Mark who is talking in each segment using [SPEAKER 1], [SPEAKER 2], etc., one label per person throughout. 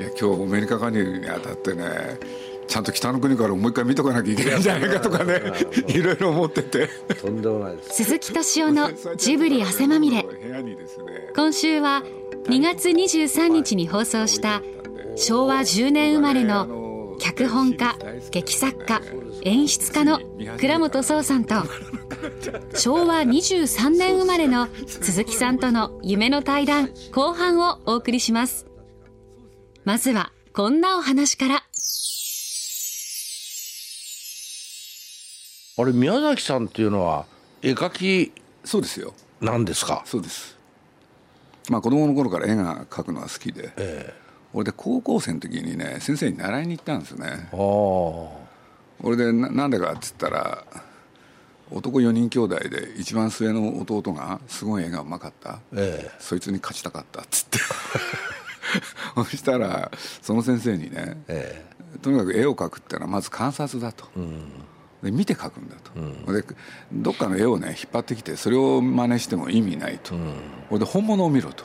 [SPEAKER 1] いや今日お目にかかるにあたってねちゃんと北の国からもう一回見とかなきゃいけないんじゃないかとかね いろいろ思ってて。
[SPEAKER 2] とんでもないです。
[SPEAKER 3] 鈴木敏夫の ジブリ汗まみれ。今週は2月23日に放送した昭和10年生まれの脚本家劇作家演出家の倉本壮さんと昭和23年生まれの鈴木さんとの夢の対談後半をお送りしますまずはこんなお話から。
[SPEAKER 2] あれ宮崎さんっていうのは絵描き
[SPEAKER 1] そうですよ。
[SPEAKER 2] なんですか？
[SPEAKER 1] そうです。まあ子供の頃から絵が描くのは好きで、ええ、俺で高校生の時にね先生に習いに行ったんですね。俺でななんでかっつったら男4人兄弟で一番末の弟がすごい絵がうまかった、ええ、そいつに勝ちたかったっつって そしたらその先生にね、ええ、とにかく絵を描くってのはまず観察だと、うん、で見て描くんだと、うん、でどっかの絵をね引っ張ってきてそれを真似しても意味ないと、うん、俺で本物を見ろと、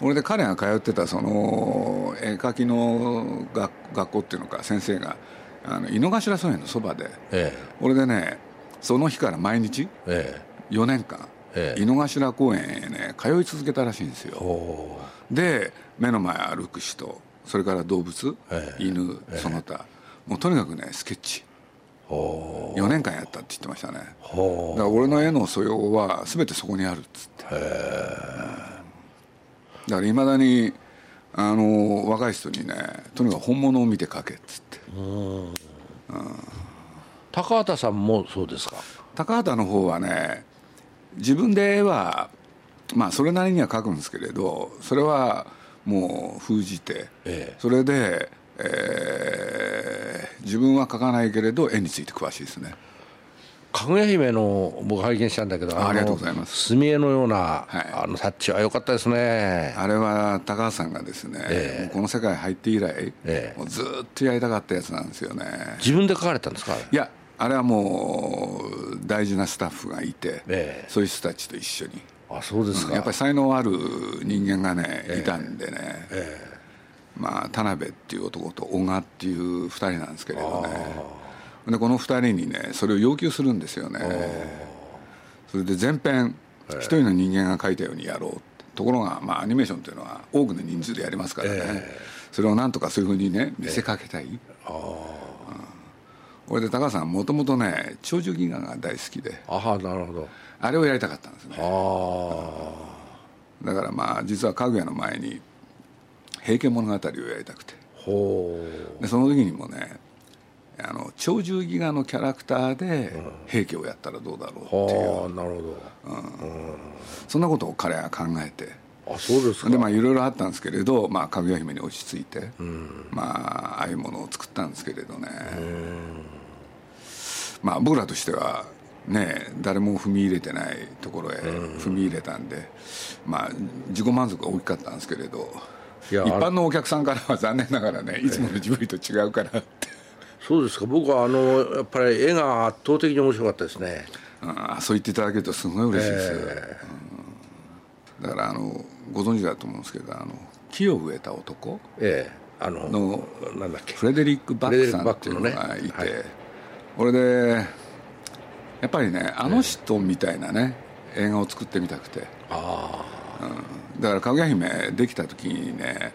[SPEAKER 1] うん、俺で彼が通ってたその絵描きの学学校っていうのか先生があの井の頭村園のそばで、ええ、俺でねその日から毎日、ええ、4年間、ええ、井の頭公園へね通い続けたらしいんですよ。で目の前歩く人それから動物、ええ、犬その他、もうとにかくねスケッチ。4年間やったって言ってましたね。だから俺の絵の素養は全てそこにあるっつって。だからいまだにあの若い人にねとにかく本物を見て描けっつって。うん。
[SPEAKER 2] 高畑さんもそうですか？
[SPEAKER 1] 高畑の方はね自分で絵はまあそれなりには描くんですけれどそれはもう封じて、ええ、それでえー、自分は描かないけれど絵について詳しいですね。
[SPEAKER 2] かぐや姫の僕拝見したんだけど
[SPEAKER 1] ありがとうございます。
[SPEAKER 2] 墨絵のような、はい、あのタッチは良かったですね。
[SPEAKER 1] あれは高橋さんがですね、えー、この世界入って以来、えー、もうずっとやりたかったやつなんですよね。
[SPEAKER 2] 自分で描かれたんですか？
[SPEAKER 1] いやあれはもう大事なスタッフがいて、えー、そういう人たちと一緒に。
[SPEAKER 2] あそうですか、
[SPEAKER 1] やっぱり才能ある人間がね、いたんでね、えーまあ、田辺っていう男と小賀っていう2人なんですけれどね。でこの2人にねそれを要求するんですよね。それで全編一人の人間が描いたようにやろうところが、まあ、アニメーションというのは多くの人数でやりますからね、えー、それをなんとかそういうふうにね見せかけたい、えー、これで高橋さんもともとね鳥獣戯画が大好きで。
[SPEAKER 2] ああなるほど。
[SPEAKER 1] あれをやりたかったんですね。だからまあ実は家具屋の前に平家物語をやりたくて。でその時にもねあの鳥獣戯画のキャラクターで平家をやったらどうだろうっていう、
[SPEAKER 2] なるほど、
[SPEAKER 1] うん、そんなことを彼は考えて
[SPEAKER 2] あそうですか。
[SPEAKER 1] でまあいろいろあったんですけれど、まあ、かぐや姫に落ち着いて、うん、まあああいうものを作ったんですけれどね、まあ僕らとしてはね誰も踏み入れてないところへ踏み入れたんで、まあ自己満足が大きかったんですけれど一般のお客さんからは 残念ながらねいつものジブリと違うからって
[SPEAKER 2] そうですか。僕はあのやっぱり絵が圧倒的に面白かったですね。
[SPEAKER 1] あそう言っていただけるとすごい嬉しいです、えー、うん、だからあのご存知だと思うんですけどあの木を植えた男、ええー、あののなんだっけ？フレデリック・バックさんっていうのがいて、ね。はい、これでやっぱりねあの人みたいなね、映画を作ってみたくて。ああ、うん。だから「かぐや姫」できた時にね、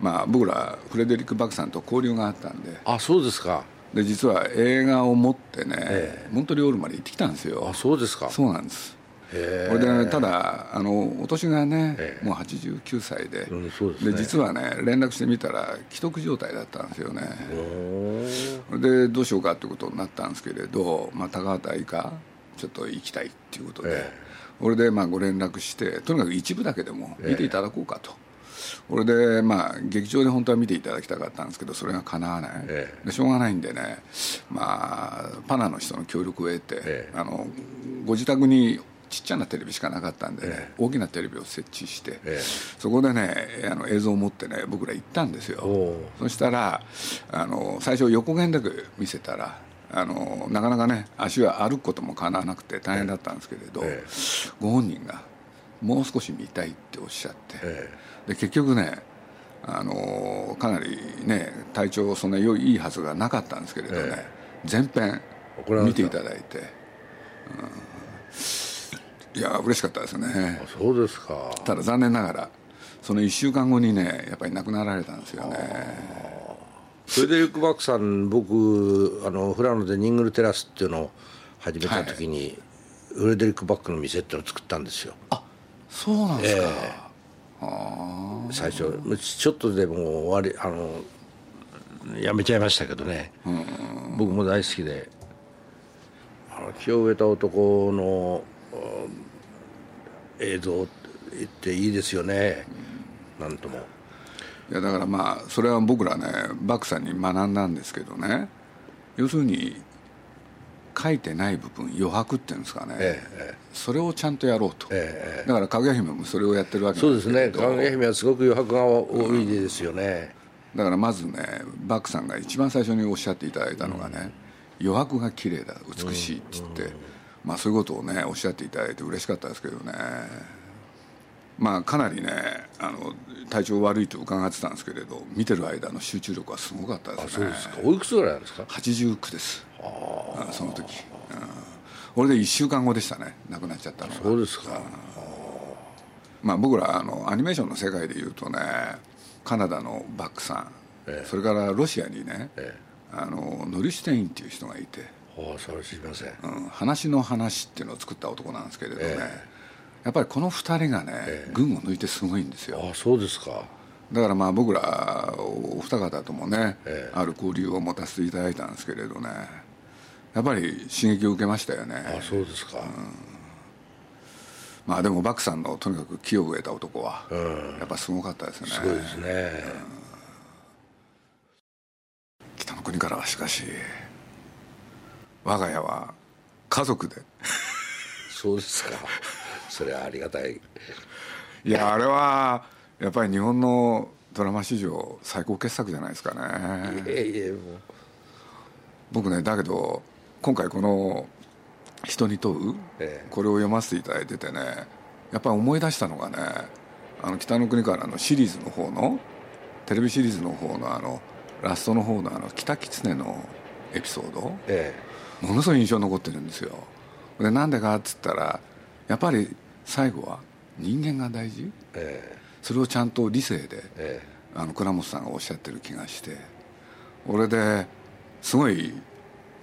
[SPEAKER 1] まあ、僕らフレデリック・バックさんと交流があったんで。
[SPEAKER 2] あそうですか。
[SPEAKER 1] で実は映画を持ってね、ええ、モントリオールまで行ってきたんですよ。
[SPEAKER 2] あそうですか。
[SPEAKER 1] そうなんですこれで、ね、ただあのお年がね、え、もう89歳で。うん、で、ね、実はね連絡してみたら既得状態だったんですよね。でどうしようかってことになったんですけれど、まあ、高畑以下ちょっと行きたいっていうことで、これでまあご連絡してとにかく一部だけでも見ていただこうかと。これでまあ劇場で本当は見ていただきたかったんですけどそれがかなわない、ええ、でしょうがないんでね、まあ、パナの人の協力を得て、え、あのご自宅にちっちゃなテレビしかなかったんでね、大きなテレビを設置して、そこでねあの映像を持ってね僕ら行ったんですよ。そしたらあの最初横弦だけ見せたらあのなかなかね足は歩くこともかなわなくて大変だったんですけれど、えご本人がもう少し見たいっておっしゃって、えで結局ねあのかなりね体調そんな良いいいはずがなかったんですけれどね、ええ、全編見ていただいて、うん、いや嬉しかったですね。
[SPEAKER 2] そうですか。
[SPEAKER 1] ただ残念ながらその1週間後にねやっぱり亡くなられたんですよね。
[SPEAKER 2] フレデリック・バックさん僕あのフラノでニングルテラスっていうのを始めた時に、はい、フレデリック・バックの店っていうのを作ったんですよ。
[SPEAKER 1] あそうなんですか、
[SPEAKER 2] えー、最初ちょっとでも終わりあのやめちゃいましたけどね。僕も大好きであの木を植えた男の映像っていいですよね。なんとも。
[SPEAKER 1] いやだからまあそれは僕らねバックさんに学んだんですけどね。要するに書いてない部分余白っていうんですかね、ええ、それをちゃんとやろうと、え、だからかぐや姫もそれをやってるわけ
[SPEAKER 2] そうですね。かぐや姫はすごく余白が多いですよね、
[SPEAKER 1] だからまずねバックさんが一番最初におっしゃっていただいたのがね、うん、余白が綺麗だ美しいって言って、うん、まあそういうことをねおっしゃっていただいて嬉しかったですけどね。まあかなりねあの体調悪いと伺ってたんですけれど見てる間の集中力はすごかったですね。そうですか。
[SPEAKER 2] おいくつぐらいなんですか
[SPEAKER 1] ？89です。あその時、うん、俺で1週間後でしたね。亡くなっちゃったのが。
[SPEAKER 2] そうですか。
[SPEAKER 1] まあ僕らあのアニメーションの世界でいうとねカナダのバックさん、ええ、それからロシアにね、え、あのノリシュテインっていう人がいて
[SPEAKER 2] それ知りません、
[SPEAKER 1] うん、話の話っていうのを作った男なんですけれどね、やっぱりこの2人がね、群を抜いてすごいんですよ。
[SPEAKER 2] あそうですか。
[SPEAKER 1] だからまあ僕らお二方ともね、ある交流を持たせていただいたんですけれどね。やっぱり刺激を受けましたよね。
[SPEAKER 2] あそうですか、うん、
[SPEAKER 1] まあでもバックさんのとにかく木を植えた男は、やっぱすごかったですね。
[SPEAKER 2] すごいですね、うん、
[SPEAKER 1] 北の国からはしかし我が家は家族で。
[SPEAKER 2] そうですか。それはありがたい。
[SPEAKER 1] いやあれはやっぱり日本のドラマ史上最高傑作じゃないですかね。
[SPEAKER 2] いえいえもう
[SPEAKER 1] 僕ねだけど今回この「人に問う」ええ、これを読ませていただいててねやっぱり思い出したのがねあの北の国からのシリーズの方のテレビシリーズの方のあのラストの方のあの北狐のエピソード、ええ、ものすごい印象に残ってるんですよ。でなんでかっつったらやっぱり最後は人間が大事、ええ、それをちゃんと理性で、ええ、あの倉本さんがおっしゃってる気がして俺ですごい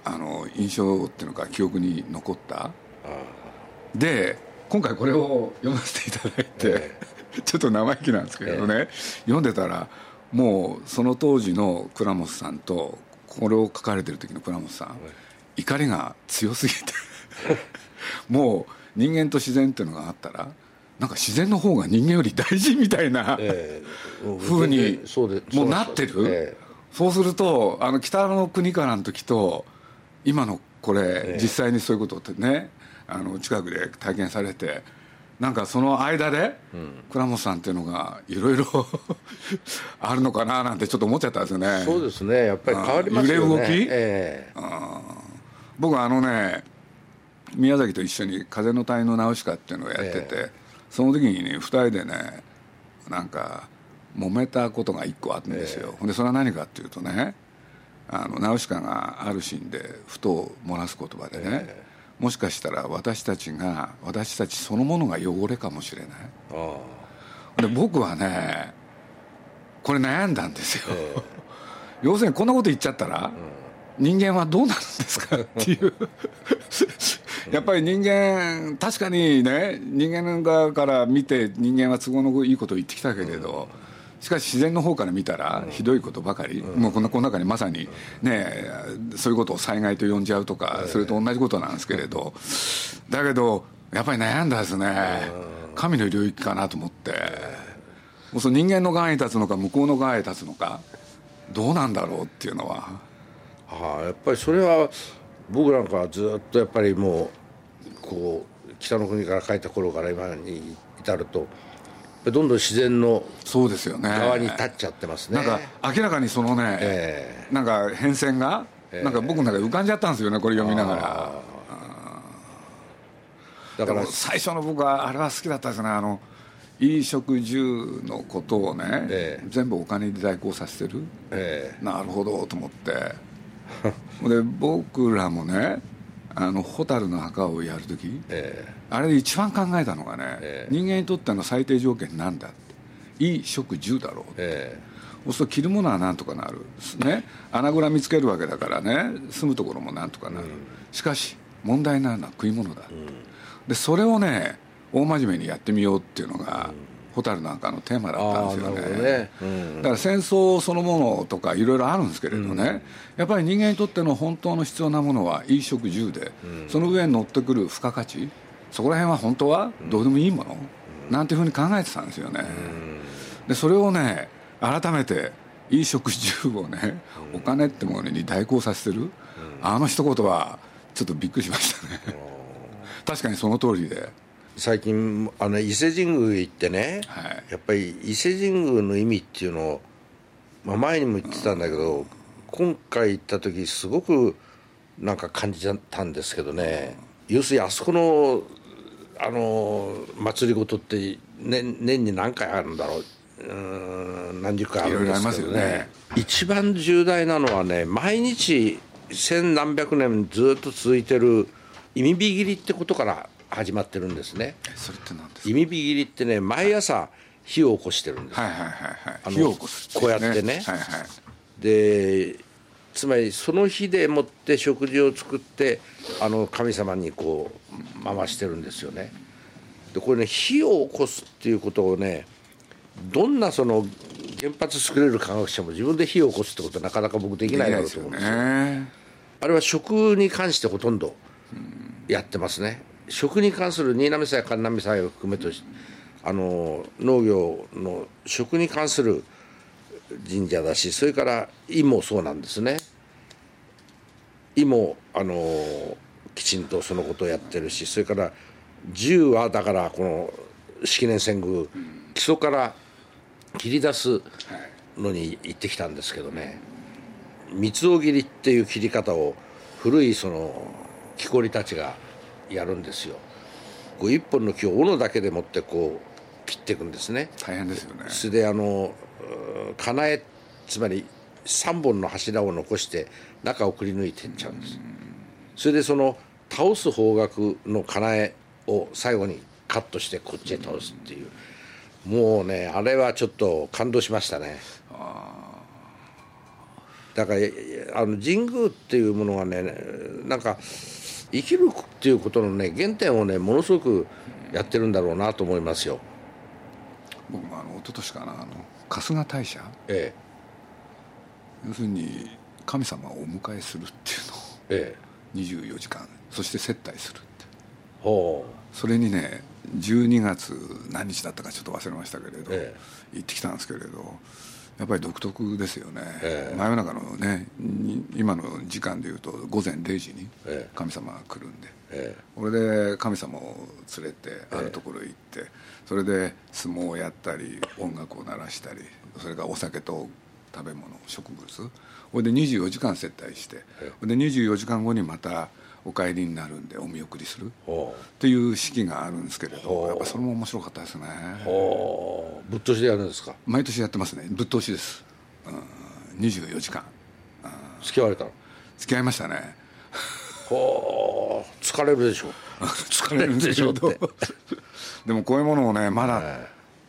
[SPEAKER 1] あの印象っていうのか記憶に残った。で今回これを読ませていただいて、ええ、ちょっと生意気なんですけどね、え、読んでたらもうその当時の倉本さんとこれを書かれてる時の倉本さん、怒りが強すぎて。もう人間と自然っていうのがあったらなんか自然の方が人間より大事みたいな、えー、ふうにもうなってる、えー、そうするとあの北の国からの時と今のこれ、えー、実際にそういうことってねあの近くで体験されてなんかその間で、うん、倉本さんっていうのがいろいろ あるのかななんてちょっと思っちゃったんですよね。
[SPEAKER 2] そうですね。やっぱり変わりますよね。揺れ動き、
[SPEAKER 1] えー、僕はあのね宮崎と一緒に「風の谷のナウシカ」っていうのをやってて、えー、その時にね2人でねなんか揉めたことが1個あるんですよ、えー、でそれは何かっていうとねあのナウシカがあるシーンでふと漏らす言葉でね、えー、もしかしたら私たちが私たちそのものが汚れかもしれない。で僕はねこれ悩んだんですよ、要するにこんなこと言っちゃったら、うん、人間はどうなるんですかっていう。やっぱり人間確かにね人間側から見て人間は都合のいいことを言ってきたけれど、しかし自然の方から見たらひどいことばかり、もうこのこの中にまさにねそういうことを災害と呼んじゃうとか、それと同じことなんですけれどだけどやっぱり悩んだですね。神の領域かなと思って。もうその人間の側に立つのか向こうの側に立つのかどうなんだろうっていうのは。
[SPEAKER 2] ああやっぱりそれは僕なんかはずっとやっぱりもうこう北の国から帰った頃から今に至るとどんどん自然の
[SPEAKER 1] そうですよね。
[SPEAKER 2] 側に立っちゃってますね。
[SPEAKER 1] なんか明らかにそのね、えー、なんか変遷が、えー、なんか僕の中で浮かんじゃったんですよねこれ読みながら。だから最初の僕はあれは好きだったですね。あの衣食住のことをね、ええ、全部お金で代行させてる、ええ、なるほどと思って で僕らもねあの蛍の墓をやるとき、え。ー、あれで一番考えたのがね、えー、人間にとっての最低条件なんだって。衣食住だろう、えー、そうすると着るものはなんとかなる、ね、穴蔵見つけるわけだからね住むところもなんとかなる、うん、しかし問題なのは食い物だ、うん、でそれをね大真面目にやってみようっていうのが、うん蛍なんかのテーマだったんですよね、ね。うん、だから戦争そのものとかいろいろあるんですけれどね、うん、やっぱり人間にとっての本当の必要なものは衣食住で、うん、その上に乗ってくる付加価値そこら辺は本当はどうでもいいもの、なんていうふうに考えてたんですよね、でそれをね改めて衣食住をねお金ってものに代行させてる、あの一言はちょっとびっくりしましたね。確かにその通りで。
[SPEAKER 2] 最近あの伊勢神宮行ってね、はい、やっぱり伊勢神宮の意味っていうのを、まあ、前にも言ってたんだけど、うん、今回行った時すごくなんか感じたんですけどね、うん、要するにあそこのあの祭りごとって年年に何回あるんだろう。うん何十回あるんですけどね、ね、一番重大なのはね毎日千何百年ずっと続いてる意味火切りってことから始まってるんですね。
[SPEAKER 1] それって何ですか？
[SPEAKER 2] 意味火切りってね毎朝火を起こしてるんです。
[SPEAKER 1] はいはいはいはい。火を起こす、
[SPEAKER 2] ね、こうやってね、はいはい、でつまりその日でもって食事を作ってあの神様にこう回してるんですよね。でこれね火を起こすっていうことをねどんなその原発作れる科学者も自分で火を起こすってことはなかなか僕できないだろうと思うんですよ、ね、あれは食に関してほとんどやってますね、食に関する新浪祭神浪祭を含めとあの農業の食に関する神社だしそれから胃もそうなんですね。胃もあのきちんとそのことをやってるしそれから銃はだからこの式年遷宮基礎から切り出すのに行ってきたんですけどね。三つ尾切りっていう切り方を古いその木こりたちがやるんですよ。こう一本の木を斧だけでもってこう切っていくんですね。
[SPEAKER 1] 大変ですよね。
[SPEAKER 2] それであのかなえつまり3本の柱を残して中をくり抜いていっちゃうんです。それでその倒す方角のかなえを最後にカットしてこっちへ倒すっていう。もうねあれはちょっと感動しましたね。だからあの神宮っていうものはねなんか生きるっていうことのね原点をねものすごくやってるんだろうなと思いますよ。
[SPEAKER 1] 僕もあの一昨年かなあの春日大社、ええ、要するに神様をお迎えするっていうのを、ええ、24時間。そして接待するってほう。それにね12月何日だったかちょっと忘れましたけれど、ええ、行ってきたんですけれどやっぱり独特ですよね、えー、真夜中のね今の時間でいうと午前0時に神様が来るんで、えー、これで神様を連れてあるところへ行って、それで相撲をやったり音楽を鳴らしたりそれからお酒と食べ物植物。これで24時間接待して、で24時間後にまたお帰りになるんでお見送りするっていう式があるんですけれどやっぱそれも面白かったですね。
[SPEAKER 2] ぶっ通しでやるんですか？
[SPEAKER 1] 毎年やってますね。ぶっ通しです、うん、24時間。
[SPEAKER 2] 付き合われたの？
[SPEAKER 1] 付き合いましたね。
[SPEAKER 2] ほう。疲れるでしょ。
[SPEAKER 1] う疲れるでしょう でもこういうものをねまだ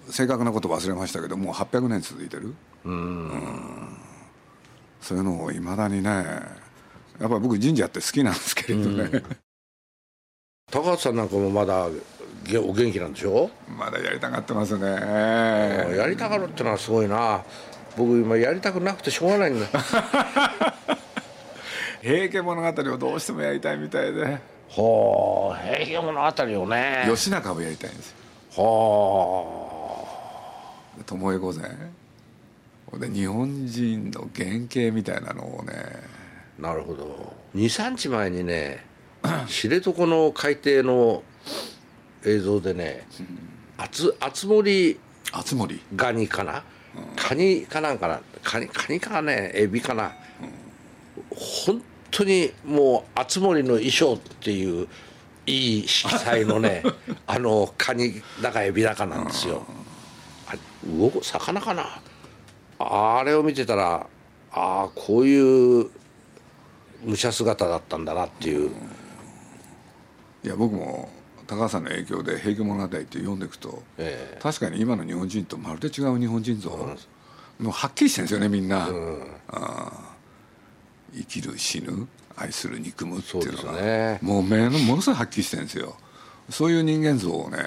[SPEAKER 1] 正確なこと忘れましたけどもう800年続いてる。うん。そういうのをいまだにねやっぱり僕神社って好きなんですけれどね、うん、
[SPEAKER 2] 高橋さんなんかもまだお元気なんでしょ？
[SPEAKER 1] まだやりたがってますね。
[SPEAKER 2] やりたがるってのはすごいな。僕今やりたくなくてしょうがないんだ。
[SPEAKER 1] 平家物語をどうしてもやりたいみたいで。
[SPEAKER 2] ほう平家物語をね。
[SPEAKER 1] 義仲をやりたいんですよ。はあ。巴御前。で日本人の原型みたいなのをね
[SPEAKER 2] なるほど。23日前にね 知床の海底の映像でね、あつ厚森
[SPEAKER 1] あつ森。
[SPEAKER 2] ガニかな、うん、カニかなんかな？カニカニかね？エビかな、うん、本当にもう熱森の衣装っていういい色彩のね あのカニだかエビだかなんですよ、あ魚魚かな？あれを見てたらああこういう武者姿だったんだなっていう、
[SPEAKER 1] いや僕も高橋さんの影響で「平家物語」って読んでいくと、えー、確かに今の日本人とまるで違う日本人像、うん、もうはっきりしてるんですよねみんな、うん、生きる死ぬ愛する憎むっていうのが。ね、もう目のものすごいはっきりしてるんですよ。そういう人間像をね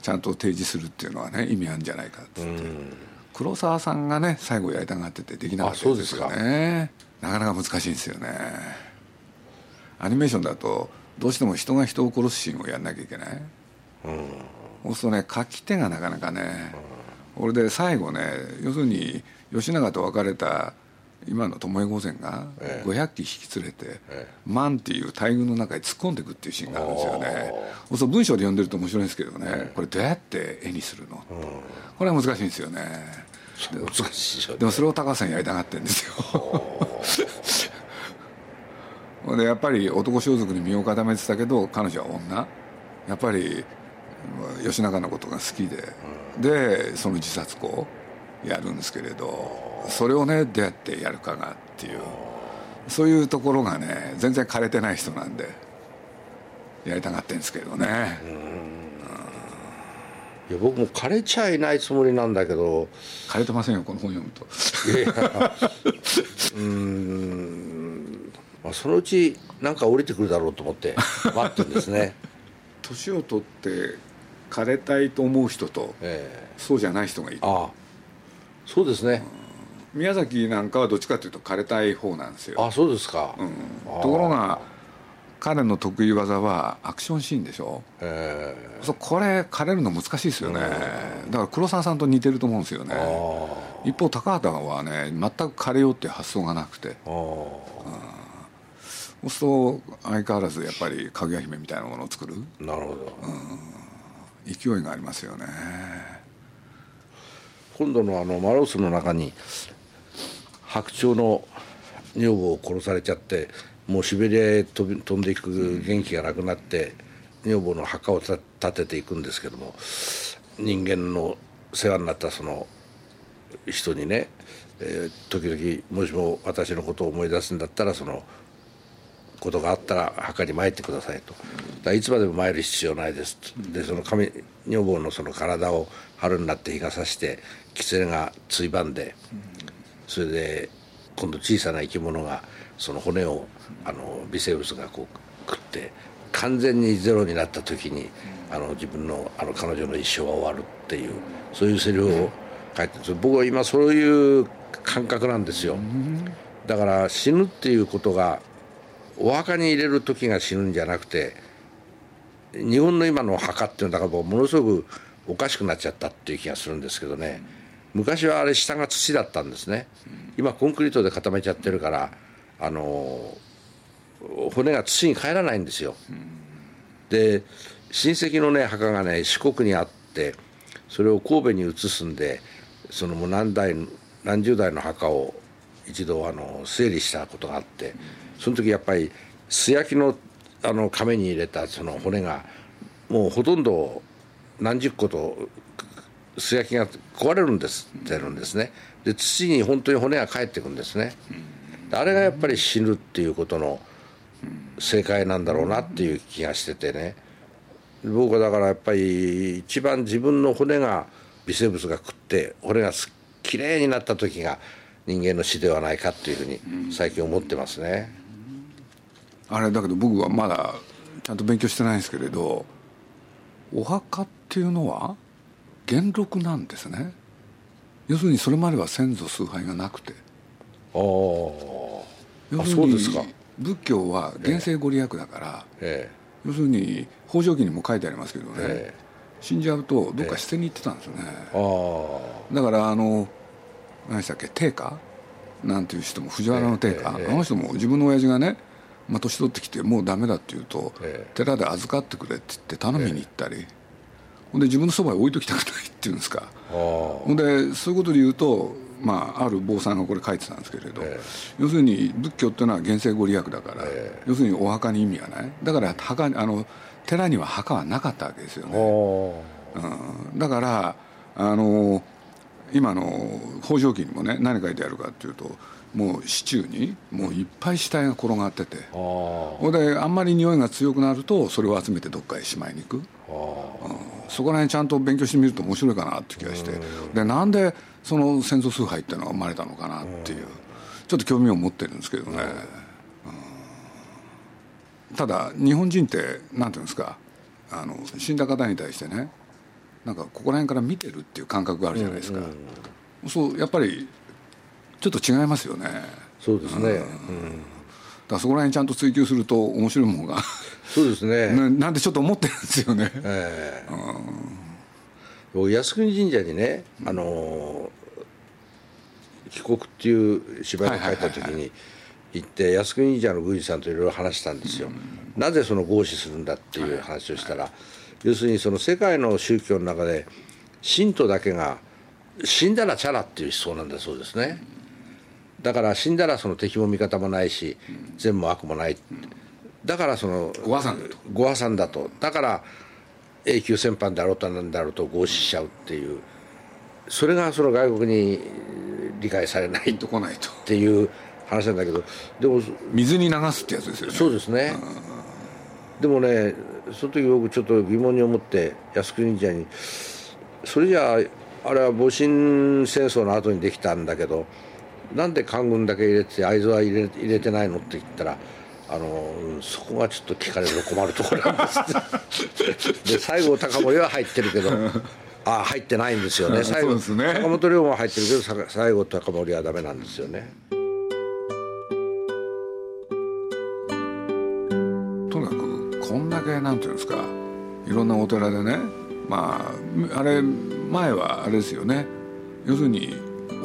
[SPEAKER 1] ちゃんと提示するっていうのはね意味あるんじゃないかっって、うん、黒沢さんがね最後やりたがっててできなかったですよねなかなか難しいんですよね。アニメーションだとどうしても人が人を殺すシーンをやんなきゃいけない、うん、そうするとね書き手がなかなかね、うん、俺で最後ね要するに吉永と別れた今の巴御前が500機引き連れて、ええ、万っていう大軍の中に突っ込んでいくっていうシーンがあるんですよね。そう文章で読んでると面白いんですけどね、え、これどうやって絵にするの、うん、これは難しいんですよねでもそれを高橋さんやりたがってるんですよ。でやっぱり男装束に身を固めてたけど彼女は女。やっぱり吉永のことが好きで、うん、でその自殺行やるんですけれどそれをねどうやってやるかがっていう。そういうところがね全然枯れてない人なんでやりたがってるんですけどね、
[SPEAKER 2] いや僕も枯れちゃいないつもりなんだけど。
[SPEAKER 1] 枯れてませんよこの本読むと。いや
[SPEAKER 2] うん。まあ、そのうちなんか降りてくるだろうと思って待ってるんですね。
[SPEAKER 1] 年を取って枯れたいと思う人と、えー、そうじゃない人がいる。ああ。
[SPEAKER 2] そうですね、
[SPEAKER 1] うん、宮崎なんかはどっちかというと枯れたい方なんですよ。
[SPEAKER 2] あそうですか、
[SPEAKER 1] うん、ところが彼の得意技はアクションシーンでしょ、えー、これ枯れるの難しいですよね、だから黒沢さんと似てると思うんですよね。一方高畑はね全く枯れようっていう発想がなくて、うん。そうすると相変わらずやっぱりかぐや姫みたいなものを作る。
[SPEAKER 2] なるほど、
[SPEAKER 1] うん、勢いがありますよね。
[SPEAKER 2] 今度のあのマロスの中に白鳥の女房を殺されちゃってもうシベリアへ飛び飛んでいく元気がなくなって、女房の墓を立てていくんですけども人間の世話になったその人にね、えー、時々もしも私のことを思い出すんだったらそのことがあったら墓に参ってくださいと。だいつまでも参る必要ないですでその神女房のその体を春になって日がさして狐がついばんでそれで今度小さな生き物がその骨をあの微生物がこう食って完全にゼロになった時にあの自分のあの彼女の一生は終わるっていうそういうセリフを書いてる。僕は今そういう感覚なんですよ。だから死ぬっていうことがお墓に入れる時が死ぬんじゃなくて日本の今の墓っていうのはものすごくおかしくなっちゃったっていう気がするんですけどね。昔はあれ下が土だったんですね。今コンクリートで固めちゃってるからあの骨が土に帰らないんですよ。で親戚のね墓がね四国にあってそれを神戸に移すんでそのもう何代何十代の墓を一度あの整理したことがあってその時やっぱり素焼きのあの亀に入れたその骨がもうほとんど何十個と素焼きが壊れるんですってるんですね。で土に本当に骨が返ってくんですね。あれがやっぱり死ぬっていうことの正解なんだろうなっていう気がしててね。僕はだからやっぱり一番自分の骨が微生物が食って骨がきれいになった時が人間の死ではないかっていうふうに最近思ってますね。
[SPEAKER 1] あれだけど僕はまだちゃんと勉強してないんですけれどお墓っていうのは元禄なんですね。要するにそれまでは先祖崇拝がなくて。
[SPEAKER 2] ああ
[SPEAKER 1] 要するに仏教は現世ご利益だから、ええ、要するに北条記にも書いてありますけどね、え、死んじゃうとどっか捨てに行ってたんですよね、だからあの何でしたっけ定家？なんていう人も藤原の定家、あの人も自分の親父がねまあ、年取ってきてもうダメだって言うと、えー、寺で預かってくれって言って頼みに行ったり、えー、ほんで自分のそばに置いときたくないっていうんですか。ほんでそういうことで言うと、まあ、ある坊さんがこれ書いてたんですけれど、えー、要するに仏教っていうのは現世ご利益だから、要するにお墓に意味がない。だから墓あの寺には墓はなかったわけですよね、うん、だからあの今の北条記にもね何書いてあるかっていうともう市中にもういっぱい死体が転がってて。ほであんまり匂いが強くなるとそれを集めてどっかへしまいに行く、うん、そこら辺ちゃんと勉強してみると面白いかなって気がして。でなんでその先祖崇拝っていうのが生まれたのかなっていうちょっと興味を持ってるんですけどね、うん、ただ日本人ってなんていうんですかあの死んだ方に対してねなんかここら辺から見てるっていう感覚があるじゃないですか、そうやっぱりちょっと違いますよね。
[SPEAKER 2] そうですね、うん、
[SPEAKER 1] らそこら辺ちゃんと追求すると面白いものが。
[SPEAKER 2] そうですね。
[SPEAKER 1] ななんてちょっと思ってるんですよね、え
[SPEAKER 2] ー、うん、靖国神社にねあの帰国っていう芝居を書いた時に行って靖国神社の宮司さんといろいろ話したんですよ、うん、なぜその合祀するんだっていう話をしたら、要するにその世界の宗教の中で信徒だけが死んだらチャラっていう思想なんだそうですね、だから死んだらその敵も味方もないし善も悪もない、だからその
[SPEAKER 1] ご破産だと。
[SPEAKER 2] ご破産だと。だから永久戦犯であろうとなんだろうと合祀しちゃうっていう。それがその外国に理解されないとこないと。っていう話なんだけど。でも
[SPEAKER 1] 水に流すってやつですよね。
[SPEAKER 2] そうですね。でもねその時僕ちょっと疑問に思って靖国神社にそれじゃああれは戊辰戦争の後にできたんだけどなんで官軍だけ入れて会津は入れ入れてないのって言ったらあのそこがちょっと聞かれると困るところなんですで西郷隆盛は入ってるけどあ入ってないんですよね。西郷、ね、坂本龍馬は入ってるけど西郷隆盛はダメなんですよね。
[SPEAKER 1] とにかくこんだけなんていうんですかいろんなお寺でねまああれ前はあれですよね。要するに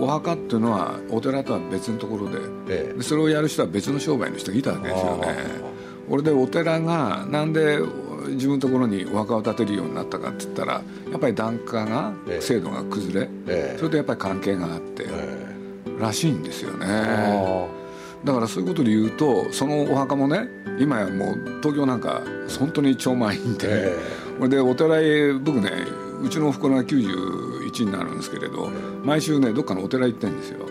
[SPEAKER 1] お墓っていうのはお寺とは別のところでええ、でそれをやる人は別の商売の人がいたわけですよね。俺でお寺がなんで自分のところにお墓を建てるようになったかって言ったらやっぱり檀家が制度が崩れ、え、それとやっぱり関係があって、らしいんですよね。だからそういうことで言うとそのお墓もね今やもう東京なんか本当に超満員で、えでお寺へ僕ねうちのおふくろが91になるんですけれど毎週ねどっかのお寺行ってんですよ。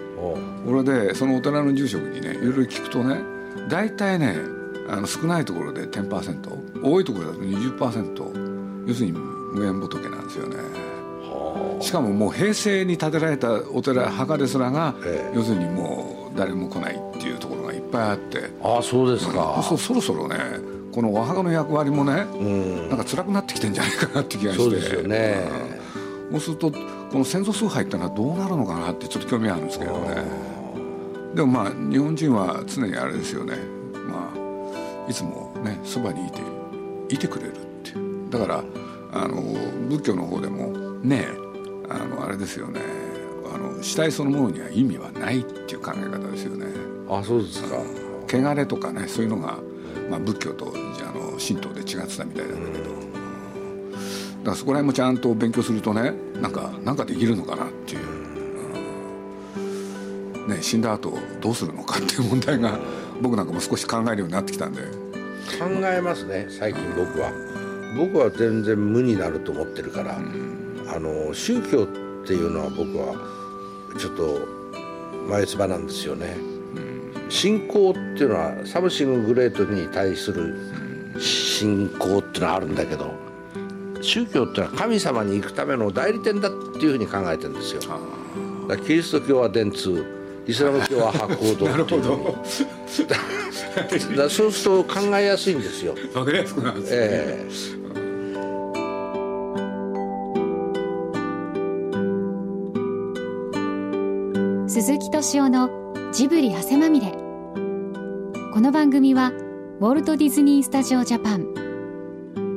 [SPEAKER 1] 俺でそのお寺の住職にねいろいろ聞くとね大体ねあの少ないところで10%多いところだと20%要するに無縁仏なんですよね。しかももう平成に建てられたお寺墓ですらが、ええ、要するにもう誰も来ないっていうところがいっぱいあって。
[SPEAKER 2] ああそうですか、
[SPEAKER 1] そそろそろねこのお墓の役割もね、うん、なんか辛くなってきてんじゃないかなって気がして。そうですよね、うん、そうするとこの先祖崇拝ってのはどうなるのかなってちょっと興味あるんですけどね。でもまあ日本人は常にあれですよね。まあいつもねそばにいていてくれるってだからあの仏教の方でもねあのあれですよね。あの死体そのものには意味はないっていう考え方ですよね。
[SPEAKER 2] あそうですか。
[SPEAKER 1] 汚れとかねそういうのがまあ、仏教とあの神道で違ってたみたいなんだけど、だからそこら辺もちゃんと勉強するとねなんかなんかできるのかなっていう、ね、死んだ後どうするのかっていう問題が僕なんかも少し考えるようになってきたんで。
[SPEAKER 2] 考えますね最近僕は。僕は全然無になると思ってるから、うん、あの宗教っていうのは僕はちょっと眉唾なんですよね。信仰っていうのは something great に対する信仰っていうのはあるんだけど宗教っていうのは神様に行くための代理店だっていうふうに考えてるんですよ。だキリスト教は電通イスラム教は博報堂っていうだそうすると考えやすいんですよ。
[SPEAKER 1] わかりやすくなるんですね、えー
[SPEAKER 3] 鈴木敏夫のジブリ汗まみれ。この番組はウォルト・ディズニー・スタジオ・ジャパン